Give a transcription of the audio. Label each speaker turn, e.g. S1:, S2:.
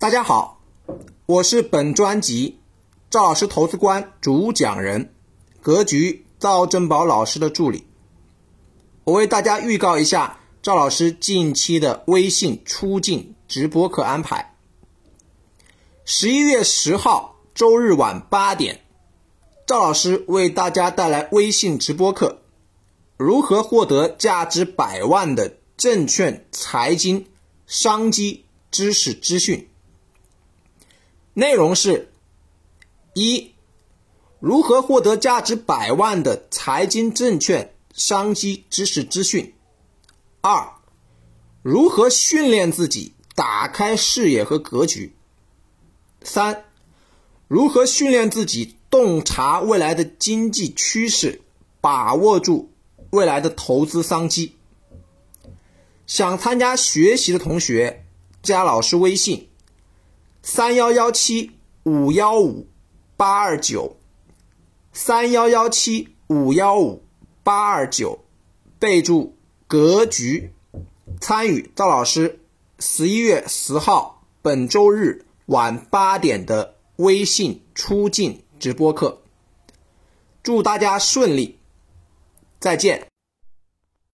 S1: 大家好，我是本专辑赵老师投资观主讲人，格局赵振宝老师的助理。我为大家预告一下赵老师近期的微信出镜直播课安排。十一月十号周日晚八点，赵老师为大家带来微信直播课，如何获得价值百万的证券、财经、商机知识资讯。内容是：一、如何获得价值百万的财经、证券、商机知识资讯；二、如何训练自己打开视野和格局；三、如何训练自己洞察未来的经济趋势，把握住未来的投资商机。想参加学习的同学，加老师微信。三幺幺七五幺五八二九，三幺幺七五幺五八二九，备注格局，参与赵老师十一月十号本周日晚八点的微信出镜直播课。祝大家顺利，再见。